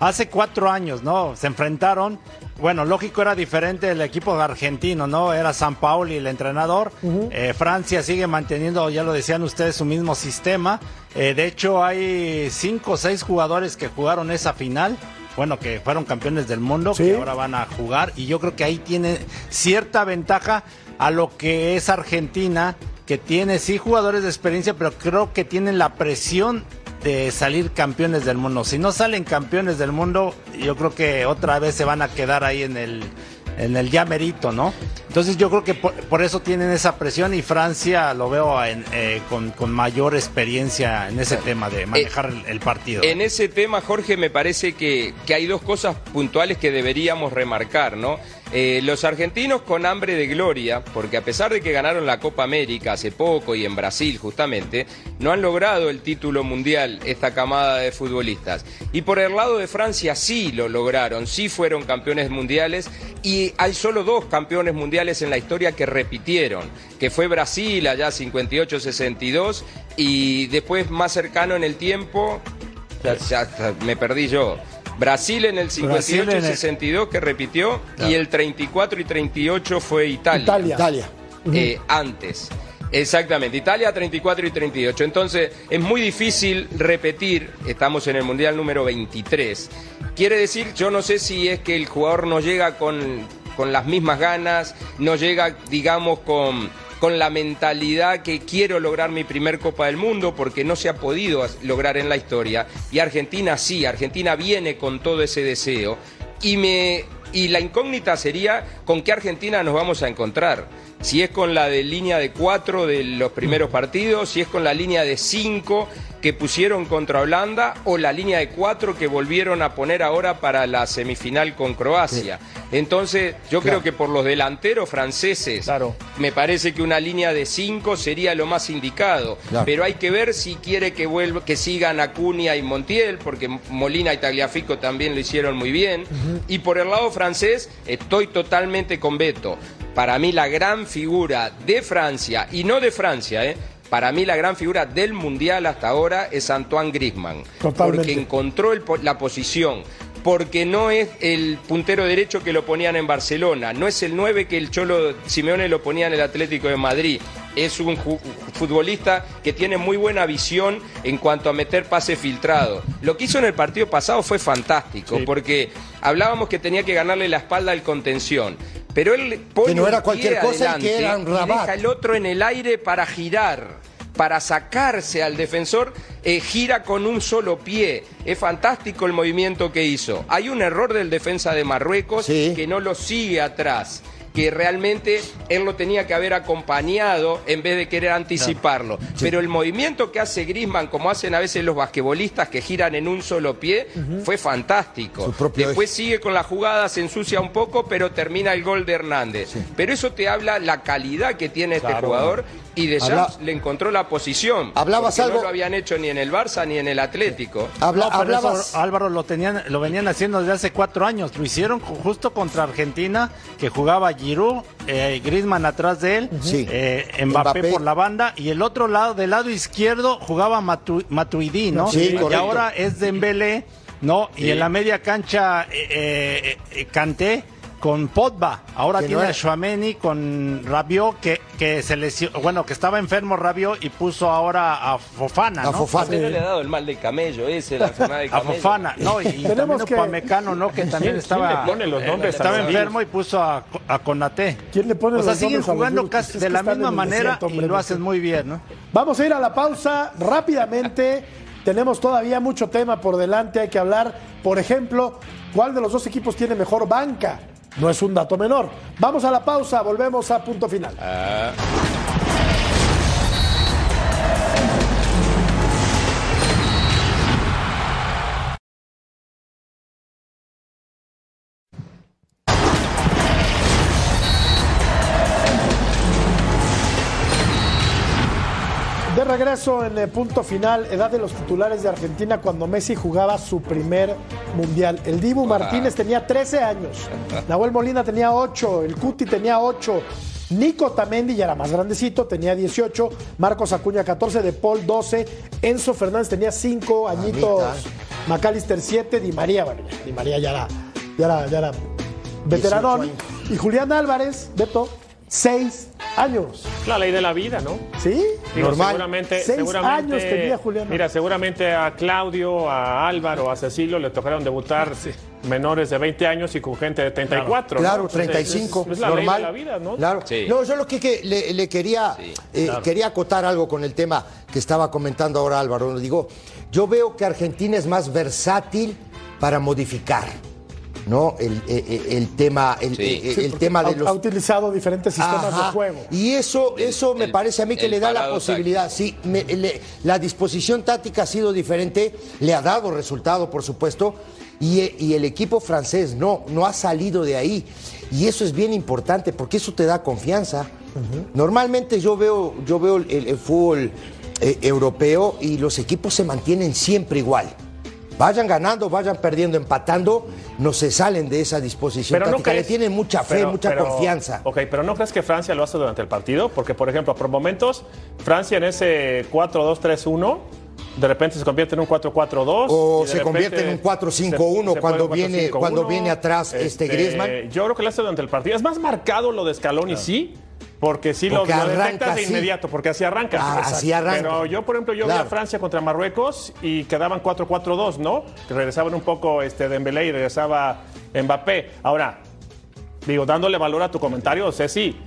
hace cuatro años, ¿no? Se enfrentaron. Bueno, lógico era diferente el equipo argentino, ¿no? Era San Pauli el entrenador. Eh, Francia sigue manteniendo, ya lo decían ustedes, su mismo sistema. Eh, de hecho, hay cinco o seis jugadores que jugaron esa final bueno, que fueron campeones del mundo, que ahora van a jugar, y yo creo que ahí tiene cierta ventaja a lo que es Argentina, que tiene sí jugadores de experiencia, pero creo que tienen la presión de salir campeones del mundo. Si no salen campeones del mundo, yo creo que otra vez se van a quedar ahí en el en el ya merito, ¿no? Entonces yo creo que por, eso tienen esa presión y Francia lo veo eh, con, mayor experiencia en ese tema de manejar el, partido. En ese tema, Jorge, me parece que, que hay dos cosas puntuales que deberíamos remarcar, ¿no? Eh, los argentinos con hambre de gloria, porque a pesar de que ganaron la Copa América hace poco y en Brasil justamente, no han logrado el título mundial esta camada de futbolistas. Y por el lado de Francia sí lo lograron, sí fueron campeones mundiales y hay solo dos campeones mundiales en la historia que repitieron, que fue Brasil allá 58-62 y después más cercano en el tiempo, me perdí yo. Brasil en el 58 y 62 que repitió y el 34 y 38 fue Italia. Italia. Eh, antes. Exactamente, Italia 34 y 38. Entonces es muy difícil repetir, estamos en el Mundial número 23. Quiere decir, yo no sé si es que el jugador no llega con, con las mismas ganas, no llega, digamos, con con la mentalidad que quiero lograr mi primer Copa del Mundo porque no se ha podido lograr en la historia y Argentina sí, Argentina viene con todo ese deseo y me y la incógnita sería con qué Argentina nos vamos a encontrar. Si es con la de línea de cuatro de los primeros partidos, si es con la línea de cinco que pusieron contra Holanda o la línea de cuatro que volvieron a poner ahora para la semifinal con Croacia. Entonces, yo creo que por los delanteros franceses, me parece que una línea de cinco sería lo más indicado. Pero hay que ver si quiere que vuelva, que sigan Acuña y Montiel, porque Molina y Tagliafico también lo hicieron muy bien. Y por el lado francés, estoy totalmente con Beto. Para mí la gran figura de Francia, y no de Francia, ¿eh? Para mí la gran figura del Mundial hasta ahora es Antoine Griezmann, porque encontró la posición, porque no es el puntero derecho que lo ponían en Barcelona, no es el 9 que el Cholo Simeone lo ponía en el Atlético de Madrid. Es un futbolista que tiene muy buena visión en cuanto a meter pase filtrado. Lo que hizo en el partido pasado fue fantástico, porque hablábamos que tenía que ganarle la espalda al contención pero él pone Que no era un cualquier pie cosa y adelante que era un Rabat. deja el otro en el aire para girar, para sacarse al defensor, eh, gira con un solo pie. Es fantástico el movimiento que hizo. Hay un error del defensa de Marruecos Sí. que no lo sigue atrás que realmente él lo tenía que haber acompañado en vez de querer anticiparlo. Pero el movimiento que hace Grisman, como hacen a veces los basquetbolistas que giran en un solo pie, fue fantástico. Después sigue con la jugada, se ensucia un poco, pero termina el gol de Hernández. Pero eso te habla la calidad que tiene este jugador y de Habla- le encontró la posición. Hablabas algo- No lo habían hecho ni en el Barça ni en el Atlético. Habla- No, pero hablabas. eso, Álvaro lo tenían, lo venían haciendo desde hace cuatro años. Lo hicieron ju- justo contra Argentina, que jugaba Giroud, eh, Griezmann atrás de él, Sí. eh, Mbappé, Mbappé. por la banda y el otro lado, del lado izquierdo, jugaba Matu- Matuidi, ¿no? Sí, y correcto. ahora es Dembélé, ¿no? Sí. Y en la media cancha eh, eh, eh, Kanté con Pogba. Ahora no tiene a Chouameni con Rabiot que, que se lesionó, bueno, que estaba enfermo Rabiot y puso ahora a Fofana, A ¿no? Fofana. ¿No le ha dado el mal de camello ese, la enfermedad de A camello? Fofana, no, y, también que- Upamecano, ¿no? Que también ¿Quién estaba, le pone los nombres a estaba enfermo y puso a, a Konaté. ¿Quién le pone O sea, los siguen a jugando casi de la misma manera desierto, y lo hacen muy bien, ¿no? Vamos a ir a la pausa rápidamente. Tenemos todavía mucho tema por delante. Hay que hablar, por ejemplo, cuál de los dos equipos tiene mejor banca. No es un dato menor. Vamos a la pausa, volvemos a punto final. De regreso en el punto final, edad de los titulares de Argentina cuando Messi jugaba su primer mundial. El Dibu Martínez tenía 13 años, Nahuel Molina tenía 8, el Cuti tenía 8, Nico Tamendi ya era más grandecito, tenía 18, Marcos Acuña 14, De Paul 12, Enzo Fernández tenía 5 añitos, McAllister 7, Di María, bueno, Di María ya era, ya era, ya era veteranón, y Julián Álvarez, Beto, 6 años. La ley de la vida, ¿no? ¿Sí? Digo, Normal. Seguramente, Seis seguramente, años tenía Julián. Mira, seguramente a Claudio, a Álvaro, a Cecilio le tocaron debutar menores de 20 años y con gente de 34. ¿no? Claro, Entonces, 35, Es, es la normal. ley de la vida, ¿no? Claro. Sí. No, yo lo que, que le, le quería, eh, quería acotar algo con el tema que estaba comentando ahora Álvaro. Digo, yo veo que Argentina es más versátil para modificar, ¿no? El, eh, eh, el tema, el, Sí. eh, Sí, tema ha, de los ha utilizado diferentes sistemas Ajá. de juego. Y eso, eso me el- parece a mí que le da la posibilidad. Sí, me- le- la disposición táctica ha sido diferente, le ha dado resultado, por supuesto, y, y el equipo francés no, no ha salido de ahí. Y eso es bien importante porque eso te da confianza. Normalmente yo veo, yo veo el, el fútbol eh, europeo y los equipos se mantienen siempre igual. Vayan ganando, vayan perdiendo, empatando, no se salen de esa disposición Pero no táctica. crees, Le tienen mucha fe, pero- mucha pero- confianza. Ok, pero ¿no crees que Francia lo hace durante el partido? Porque, por ejemplo, por momentos, Francia en ese 4-2-3-1, de repente se convierte en un 4-4-2. O se convierte repente en un 4-5-1 se- se cuando viene- 4-5-1. cuando viene atrás este Griezmann. Yo creo que lo hace durante el partido. Es más marcado lo de Scaloni, sí. Porque sí Porque lo, detectas de inmediato, porque así arranca. Ah, así arranca. Pero yo, por ejemplo, yo vi Claro. a Francia contra Marruecos y quedaban 4-4-2, ¿no? Que regresaban un poco este, Dembélé y regresaba Mbappé. Ahora, digo, dándole valor a tu comentario, sé sí,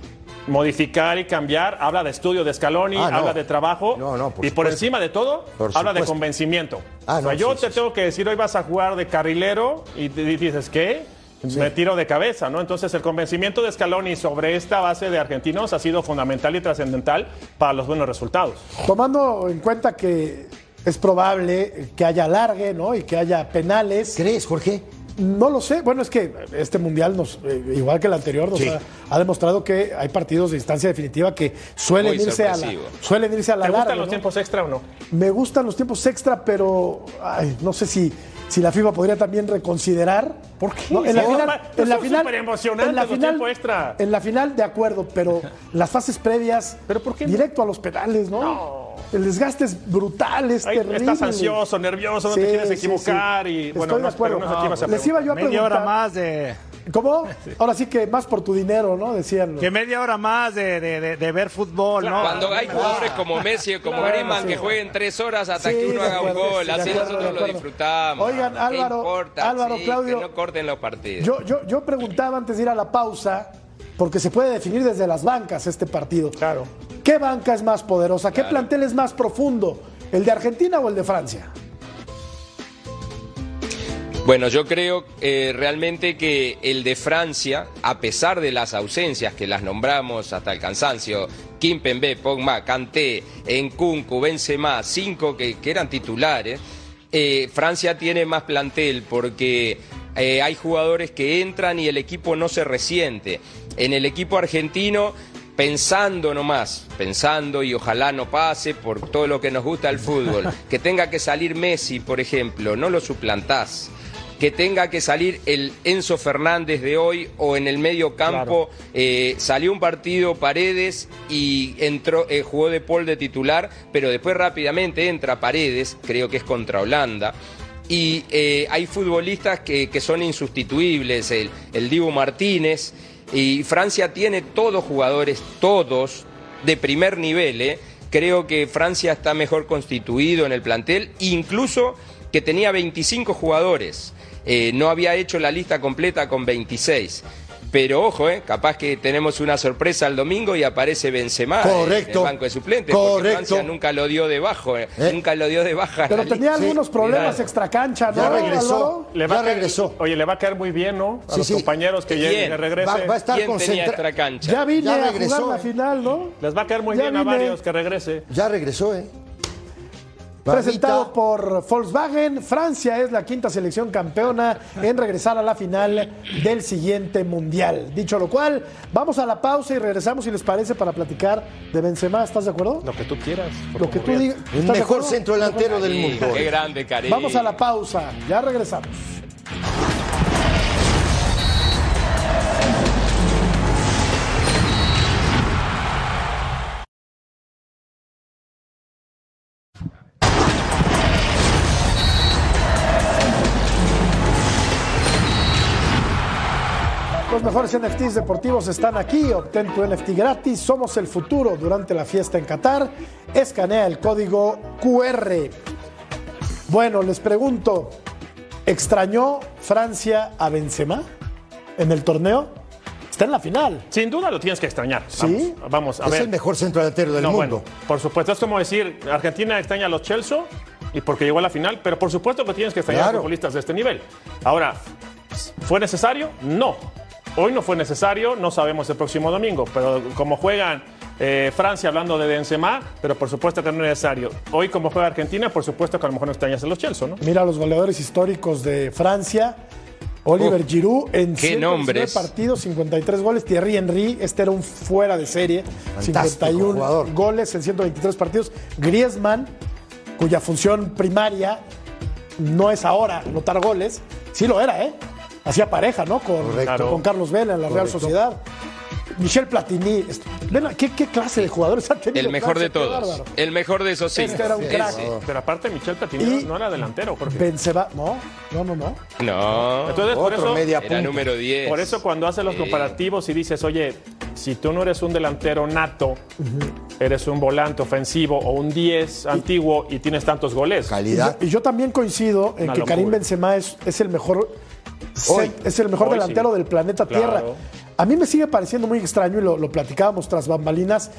modificar y cambiar, habla de estudio de Scaloni, Ah, no. habla de trabajo No, no, por y por encima de todo, Por habla de convencimiento. Ah, o sea, no, yo sí, te sí, tengo que decir, hoy vas a jugar de carrilero y te dices, ¿qué? Me tiro de cabeza, ¿no? Entonces el convencimiento de Scaloni sobre esta base de argentinos ha sido fundamental y trascendental para los buenos resultados. Tomando en cuenta que es probable que haya alargue, ¿no? Y que haya penales. ¿Crees, Jorge? No lo sé. Bueno, es que este mundial, nos, eh, igual que el anterior, nos Sí. ha, ha demostrado que hay partidos de instancia definitiva que suelen Muy irse a la, suelen irse a la ¿Te gustan larga, los ¿no? tiempos extra o no? Me gustan los tiempos extra, pero ay, no sé si, si la FIFA podría también reconsiderar. ¿Por qué? No, en la final, no, en la final, en la final, extra. en la final, de acuerdo, pero las fases previas, ¿Pero por qué no? directo a los penales, ¿no? El desgaste es brutal, es Ahí terrible. estás ansioso, nervioso, no Sí, te quieres sí, equivocar sí. y Estoy bueno, de no, acuerdo. pero no se ibas a Les iba yo a Media preguntar. hora más de. ¿Cómo? Ahora sí que más por tu dinero, ¿no? Decían. Que media hora más de, de- de- de ver fútbol, ¿no? Cuando hay jugadores como Messi o como Claro, Griezmann sí. que jueguen tres horas hasta Sí, que uno de haga un acuerdo, gol, sí, de así acuerdo, nosotros de lo acuerdo. disfrutamos. Oigan, ¿Qué Álvaro, importa? Álvaro, Sí, Claudio. Que no corten los partidos. Yo, yo, yo preguntaba antes de ir a la pausa porque se puede definir desde las bancas este partido. Claro. ¿Qué banca es más poderosa? ¿Qué plantel es más profundo? ¿El de Argentina o el de Francia? Bueno, yo creo eh, realmente que el de Francia, a pesar de las ausencias que las nombramos hasta el cansancio, Kimpembe, Pogba, Kanté, Nkunku, Benzema, cinco que, que eran titulares, eh, Francia tiene más plantel porque eh, hay jugadores que entran y el equipo no se resiente. En el equipo argentino pensando nomás, pensando y ojalá no pase por todo lo que nos gusta el fútbol, que tenga que salir Messi, por ejemplo, no lo suplantás. Que tenga que salir el Enzo Fernández de hoy o en el medio campo eh, salió un partido Paredes y entró eh, jugó de Paul de titular, pero después rápidamente entra Paredes, creo que es contra Holanda. Y eh, hay futbolistas que, que, son insustituibles, el, el Dibu Martínez, y Francia tiene todos jugadores, todos, de primer nivel. Creo que Francia está mejor constituido en el plantel, incluso que tenía 25 jugadores. Eh, no había hecho la lista completa con 26. Pero ojo, eh, capaz que tenemos una sorpresa el domingo y aparece Benzema en el banco de suplentes. Correcto. Francia nunca lo dio de bajo, eh, ¿Eh? nunca lo dio de baja. Pero tenía algunos problemas extracancha, ¿no? Ya regresó. Le va ya regresó. Oye, le va a caer muy bien, ¿no? A los compañeros que lleguen, que regrese. Va, va, a estar ¿Quién tenía extracancha? Ya vine ya regresó, a jugar la final, ¿no? Les va a caer muy bien a varios que regrese. Ya regresó, ¿eh? Presentado por Volkswagen, Francia es la quinta selección campeona en regresar a la final del siguiente mundial. Dicho lo cual, vamos a la pausa y regresamos si les parece para platicar de Benzema. ¿Estás de acuerdo? Lo que tú quieras. Lo que tú digas. El mejor centro delantero del mundo. Qué grande, Karim. Vamos a la pausa. Ya regresamos. Los mejores NFTs deportivos están aquí. Obtén tu NFT gratis. Somos el futuro durante la fiesta en Qatar. Escanea el código QR. Bueno, les pregunto, ¿extrañó Francia a Benzema en el torneo? Está en la final. Sin duda lo tienes que extrañar. Sí. Vamos, vamos a es ver. el mejor centro delantero del No, mundo. bueno, por supuesto, es como decir, Argentina extraña a los Chelsea y porque llegó a la final, pero por supuesto que tienes que extrañar a Claro. futbolistas de este nivel. Ahora, ¿fue necesario? No. Hoy no fue necesario, no sabemos el próximo domingo, pero como juegan eh, Francia hablando de Benzema, pero por supuesto que no es necesario. Hoy como juega Argentina, por supuesto que a lo mejor no extrañas a los Chelsea, ¿no? Mira los goleadores históricos de Francia. Oliver Giroud en qué 119 nombres. partidos, 53 goles. Thierry Henry, este era un fuera de serie, Fantástico 51 jugador. goles en 123 partidos. Griezmann, cuya función primaria no es ahora anotar goles, sí lo era, ¿eh? Hacía pareja, ¿no? Con, Correcto. con Carlos Vela en la Real. Sociedad. Michel Platini. est- ven, ¿qué, qué clase de jugadores ha tenido? El mejor de todos. El mejor de esos cinco. Este era un crack. Ese. Pero aparte, Michel Platini Y- no era delantero, Jorge. Benzema, no, no, no, no. No. Entonces, por eso, media Era punta. número 10. por eso cuando haces los Sí. comparativos y dices, oye, si tú no eres un delantero nato, eres un volante ofensivo o un 10 antiguo y tienes tantos goles. Y yo, Calidad. y yo también coincido en Una que locura. Karim Benzema es, es el mejor Hoy. es el mejor delantero sí. del planeta Claro. Tierra. A mí me sigue pareciendo muy extraño y lo, lo platicábamos tras bambalinas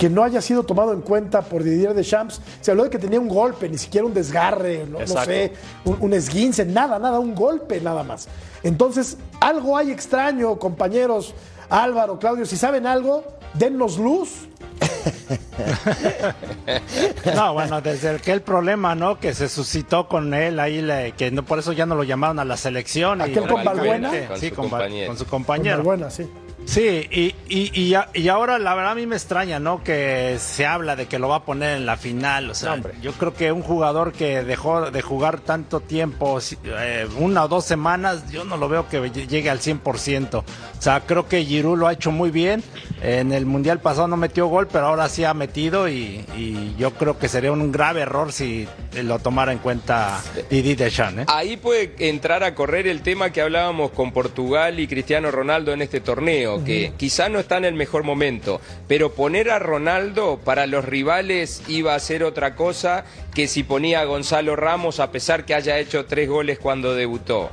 que no haya sido tomado en cuenta por Didier Deschamps. Se habló de que tenía un golpe, ni siquiera un desgarre, no, sé, un, un esguince, nada, nada, un golpe nada más. Entonces, algo hay extraño, compañeros. Álvaro, Claudio, si saben algo, dennos luz. No, bueno, desde el que el problema, ¿no? Que se suscitó con él ahí, le- que no, por eso ya no lo llamaron a la selección. Aquel con Balbuena. Sí, Con sí, su compañero. con su Con compañero. Balbuena, sí. Sí, y, y, y, ahora la verdad a mí me extraña, ¿no? Que se habla de que lo va a poner en la final. O sea, No, hombre. yo creo que un jugador que dejó de jugar tanto tiempo, eh, una o dos semanas, yo no lo veo que llegue al 100%. O sea, creo que Giroud lo ha hecho muy bien. En el Mundial pasado no metió gol, pero ahora sí ha metido y, y yo creo que sería un grave error si lo tomara en cuenta Didi Deschamps, ¿eh? Ahí puede entrar a correr el tema que hablábamos con Portugal y Cristiano Ronaldo en este torneo, que quizá no está en el mejor momento, pero poner a Ronaldo para los rivales iba a ser otra cosa que si ponía a Gonzalo Ramos a pesar que haya hecho tres goles cuando debutó.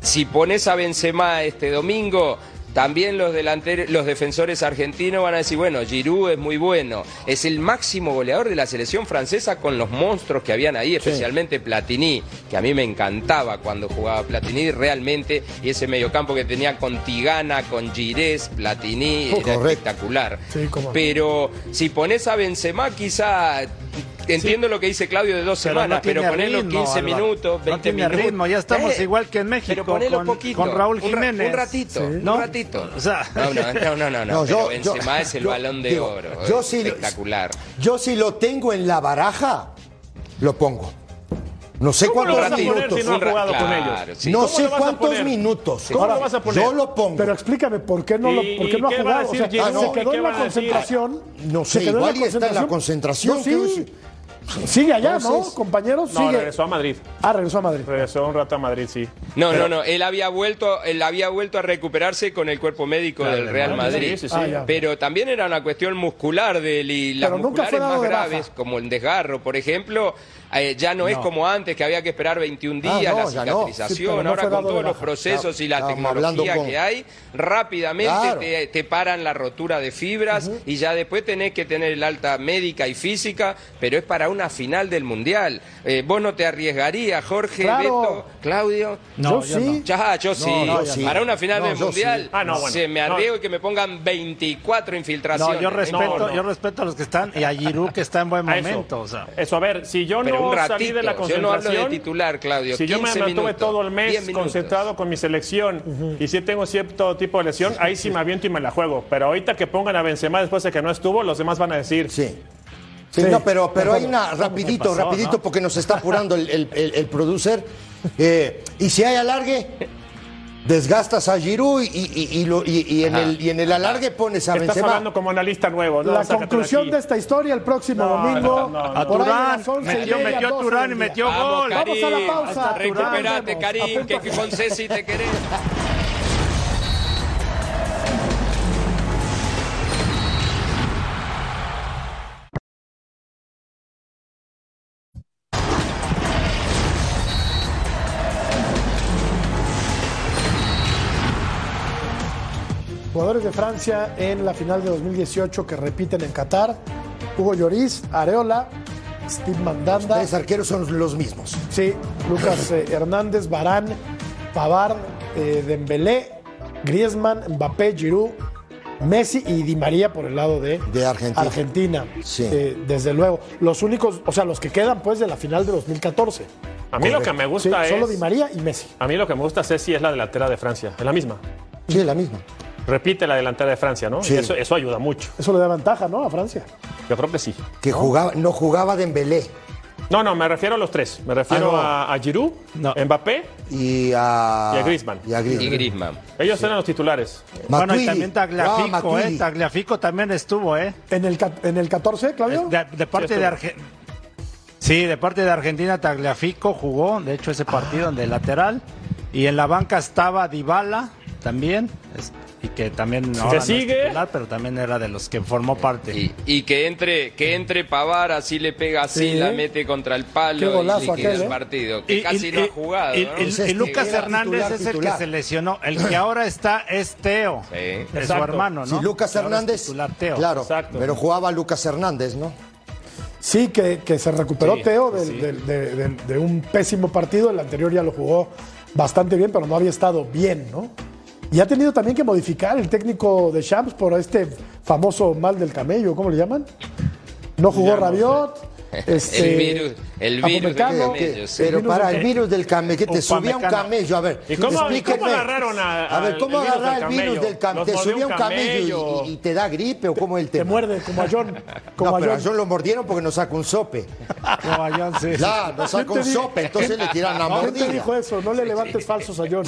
Si pones a Benzema este domingo, también los delanteros, los defensores argentinos van a decir, bueno, Giroud es muy bueno, es el máximo goleador de la selección francesa con los monstruos que habían ahí, especialmente Platini, que a mí me encantaba cuando jugaba Platini realmente, y ese mediocampo que tenía con Tigana, con Girés, Platini, era espectacular. Pero si pones a Benzema quizá Entiendo lo que dice Claudio de dos semanas, pero ponerlo 15 minutos, 20 minutos. ritmo, ya estamos eh, igual que en México con, poquito, con, Raúl Jiménez. Un, ratito, un ratito. no, no, no, no, no, pero Benzema es el balón de oro. Yo espectacular. yo si lo tengo en la baraja, lo pongo. No sé cuántos minutos. Si no, jugado con ellos? no sé cuántos minutos. ¿Cómo lo vas a poner? Yo lo pongo. Pero explícame, ¿por qué no, lo, por qué no ha jugado? O sea, ah, se quedó en la concentración. No sé, igual está en la concentración. sí. Sigue allá, ¿no, compañeros? No, regresó a Madrid. Ah, regresó a Madrid. Regresó un rato a Madrid, sí. No, no, no. Él había vuelto, él había vuelto a recuperarse con el cuerpo médico del Real Madrid. Sí, sí, ah, pero también era una cuestión muscular de él y las musculares más graves, como el desgarro, por ejemplo, eh, ya no, es como antes, que había que esperar 21 ah, días, la cicatrización. Ahora con todos los procesos y la tecnología que hay, rápidamente te, paran la rotura de fibras y ya después tenés que tener el alta médica y física, pero es para una final del Mundial. Eh, ¿Vos no te arriesgarías, Jorge, Beto, Claudio? No, yo, sí. Ya, yo sí. Para una final del Mundial ah, se me arriesgo y que me pongan 24 infiltraciones. yo respeto, yo respeto a los que están y a Giroud que está en buen momento. Eso, eso a ver, si yo no un ratito. salí de la concentración. Yo no hablo de titular, Claudio. Si yo me mantuve todo el mes concentrado con mi selección y si tengo cierto tipo de lesión, ahí sí me aviento y me la juego. Pero ahorita que pongan a Benzema después de que no estuvo, los demás van a decir. Sí. Sí, no, pero, pero hay una, rapidito, rapidito, porque nos está apurando el, el, el, producer. Eh, y si hay alargue, desgastas a Giroud y, y, y, y, en el, y en el alargue pones a Estás hablando como analista nuevo. La conclusión de esta historia el próximo domingo. a Turán. Metió, metió Turán y metió gol. Vamos a la pausa. Recuperate, Karim, que, que con Ceci te querés. Jugadores de Francia en la final de 2018 que repiten en Qatar. Hugo Lloris, Areola, Steve Mandanda. Los arqueros son los mismos. Sí, Lucas eh, Hernández, Barán, Pavard, eh, Dembélé, Griezmann, Mbappé, Giroud, Messi y Di María por el lado de, Argentina. Sí. Eh, desde luego. Los únicos, o sea, los que quedan pues de la final de 2014. A mí lo que me gusta es. Solo Di María y Messi. A mí lo que me gusta, Ceci, es la delantera de Francia. Es la misma. Sí, es la misma. Repite la delantera de Francia, ¿no? Sí. Eso, eso, ayuda mucho. Eso le da ventaja, ¿no? A Francia. Yo creo que sí. Que jugaba, no jugaba Dembélé. No, no, me refiero a los tres. Me refiero ah, a, Giroud, Mbappé y a, y a Griezmann. Y, a Griezmann. Ellos eran los titulares. Bueno, y también Tagliafico, ¿eh? Tagliafico también estuvo, ¿eh? ¿En el, en el 14, Claudio? De, parte de Argentina. Sí, de parte de Argentina, Tagliafico jugó, de hecho, ese partido de lateral. Y en la banca estaba Dybala también y que también ahora sigue. titular, pero también era de los que formó parte. Y, que entre que entre Pavar así le pega así la mete contra el palo y liquida el partido que casi no ha jugado y, Lucas Hernández es el que se lesionó el que ahora está es Teo. Es su hermano no sí, Lucas Hernández Teo. claro pero jugaba Lucas Hernández no Sí, que, se recuperó Teo de un pésimo partido. El anterior ya lo jugó bastante bien, pero no había estado bien, ¿no? Y ha tenido también que modificar el técnico de Champs por este famoso mal del camello, ¿cómo le llaman? No jugó Rabiot. Este, el virus, el virus del camello. Pero para el virus del camello, que te subía un camello. A ver, ¿Y cómo, ¿cómo agarraron a, a ver, ¿cómo agarrar el virus del camello? ¿Te subía un camello, y, te da gripe o cómo el tema? Te muerde, como a John. Como no, a pero a John lo mordieron porque nos saca un sope. Como a John, sí. Ya, nos saca un sope, entonces le tiran la mordida. ¿Quién te dijo eso? No le levantes falsos a John.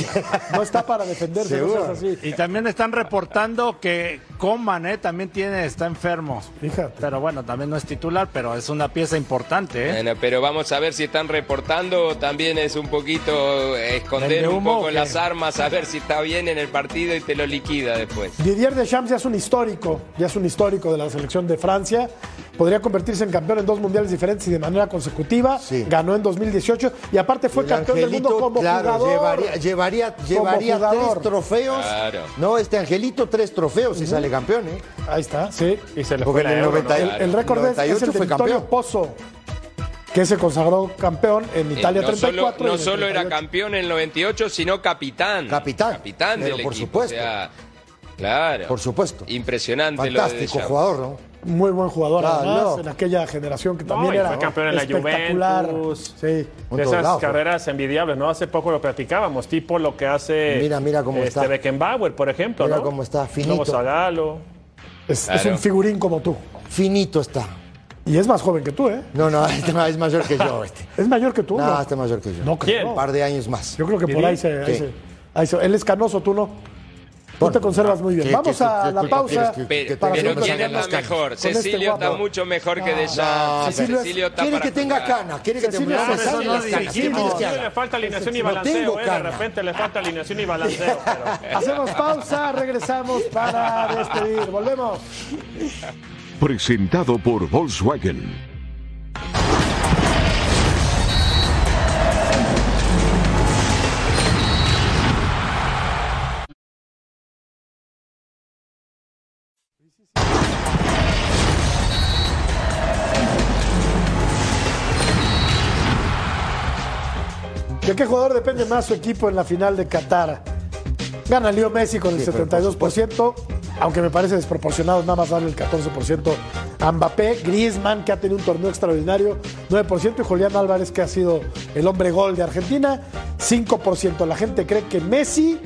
No está para defenderse. así. Y también están reportando que Coman, ¿eh? También tiene, está enfermo. Fíjate. Pero bueno, también no es titular, pero es una pieza importante, ¿eh? Bueno, pero vamos a ver si están reportando. También es un poquito esconder un poco las armas, a ver si está bien en el partido y te lo liquida después. Didier Deschamps ya es un histórico, ya es un histórico de la selección de Francia. Podría convertirse en campeón en dos mundiales diferentes y de manera consecutiva. Sí. Ganó en 2018 y aparte fue El campeón del mundo como claro, jugador. llevaría, llevaría, llevaría jugador. tres trofeos. Claro. No, este Angelito tres trofeos y sale campeón, ¿eh? Ahí está, sí. Y se le Porque fue en la el Euro, ¿no? 90 El, el récord es, es 98 el de fue campeón. Pozzo, que se consagró campeón en Eh, Italia no solo, 34. y no solo era 38. campeón en el 98, sino capitán. Capitán. Capitán Pero del por equipo. supuesto. O sea, claro. Por supuesto. Impresionante lo de Fantástico jugador, ¿no? Muy buen jugador, Claro. además, en aquella generación que también y era fue campeón en la espectacular. Juventus. Sí. De esas lados, fue. carreras envidiables, ¿no? Hace poco lo platicábamos, tipo lo que hace Mira, mira cómo este está. Beckenbauer, por ejemplo, Mira ¿no? cómo está, finito. Luego Zagallo. Es, un figurín como tú. Finito está. Y es más joven que tú, ¿eh? No, no, este es mayor que yo. Este. Es mayor que tú. No, No, este es mayor que yo. No creo. ¿Quién? Un par de años más. Yo creo que por ahí se, ahí Sí. se- ahí se- Él es canoso, tú no. Tú te conservas muy bien. ¿qué- Vamos a la pausa. Pero, pero ¿quién es sacar la las canas. mejor? Este Cecilio está mucho mejor que No, Deschamps. Cecilio es- Cecilio está Quiere que tenga jugar. cana, quiere que Cecilio tenga cana. eso no las canas. ¿Qué dijimos. quieres que Sí, le falta alineación y No balanceo, tengo ¿eh? De repente le falta alineación y balanceo. pero- Hacemos pausa, regresamos para despedir. Volvemos. Presentado por Volkswagen. ¿De qué jugador depende más su equipo en la final de Qatar? Gana Leo Messi con el Sí, pero por 72%, aunque me parece desproporcionado nada más darle el 14% a Mbappé, Griezmann, que ha tenido un torneo extraordinario, 9%, y Julián Álvarez, que ha sido el hombre gol de Argentina, 5%. La gente cree que Messi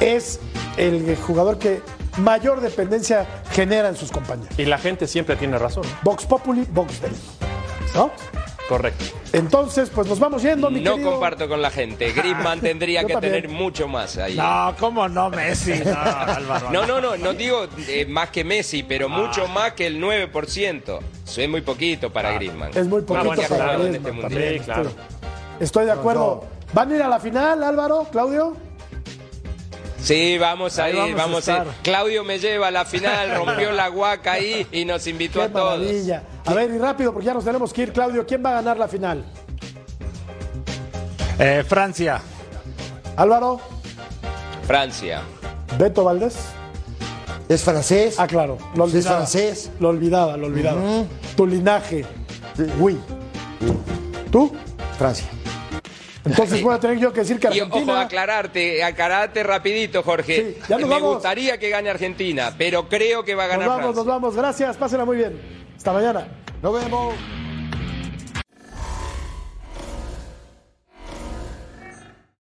es el jugador que mayor dependencia genera en sus compañeros. Y la gente siempre tiene razón. Vox Populi, Vox Dei. ¿No? Correcto. Entonces, pues nos vamos yendo, mi No querido. comparto con la gente. Griezmann tendría que también. tener mucho más ahí. No, ¿cómo no, Messi? No, Álvaro. No, no, no, no digo eh, más que Messi, pero Ah. mucho más que el 9%. Eso es muy poquito para Griezmann. Es muy poquito para en Griezmann este también, mundial. Sí, claro. estoy- Estoy de acuerdo. ¿Van a ir a la final, Álvaro, Claudio? Sí, vamos a Ahí ir, vamos a vamos, a ir. estar. Claudio me lleva a la final, rompió la guaca ahí y nos invitó Qué a todos. maravilla. A ver, y rápido, porque ya nos tenemos que ir. Claudio, ¿quién va a ganar la final? Eh, Francia. Álvaro, Francia. Beto Valdés. Es francés. Ah, claro, lo Es francés. Lo olvidaba, lo olvidaba. Tu linaje. Oui. ¿Tú? Francia. Entonces voy a tener yo que decir que Y ojo, Argentina. aclararte, aclararte rapidito, Jorge. Sí, ya nos Me vamos. gustaría que gane Argentina, pero creo que va a Nos ganar vamos, Francia. nos vamos. Gracias, pásenla muy bien. Hasta mañana. Nos vemos.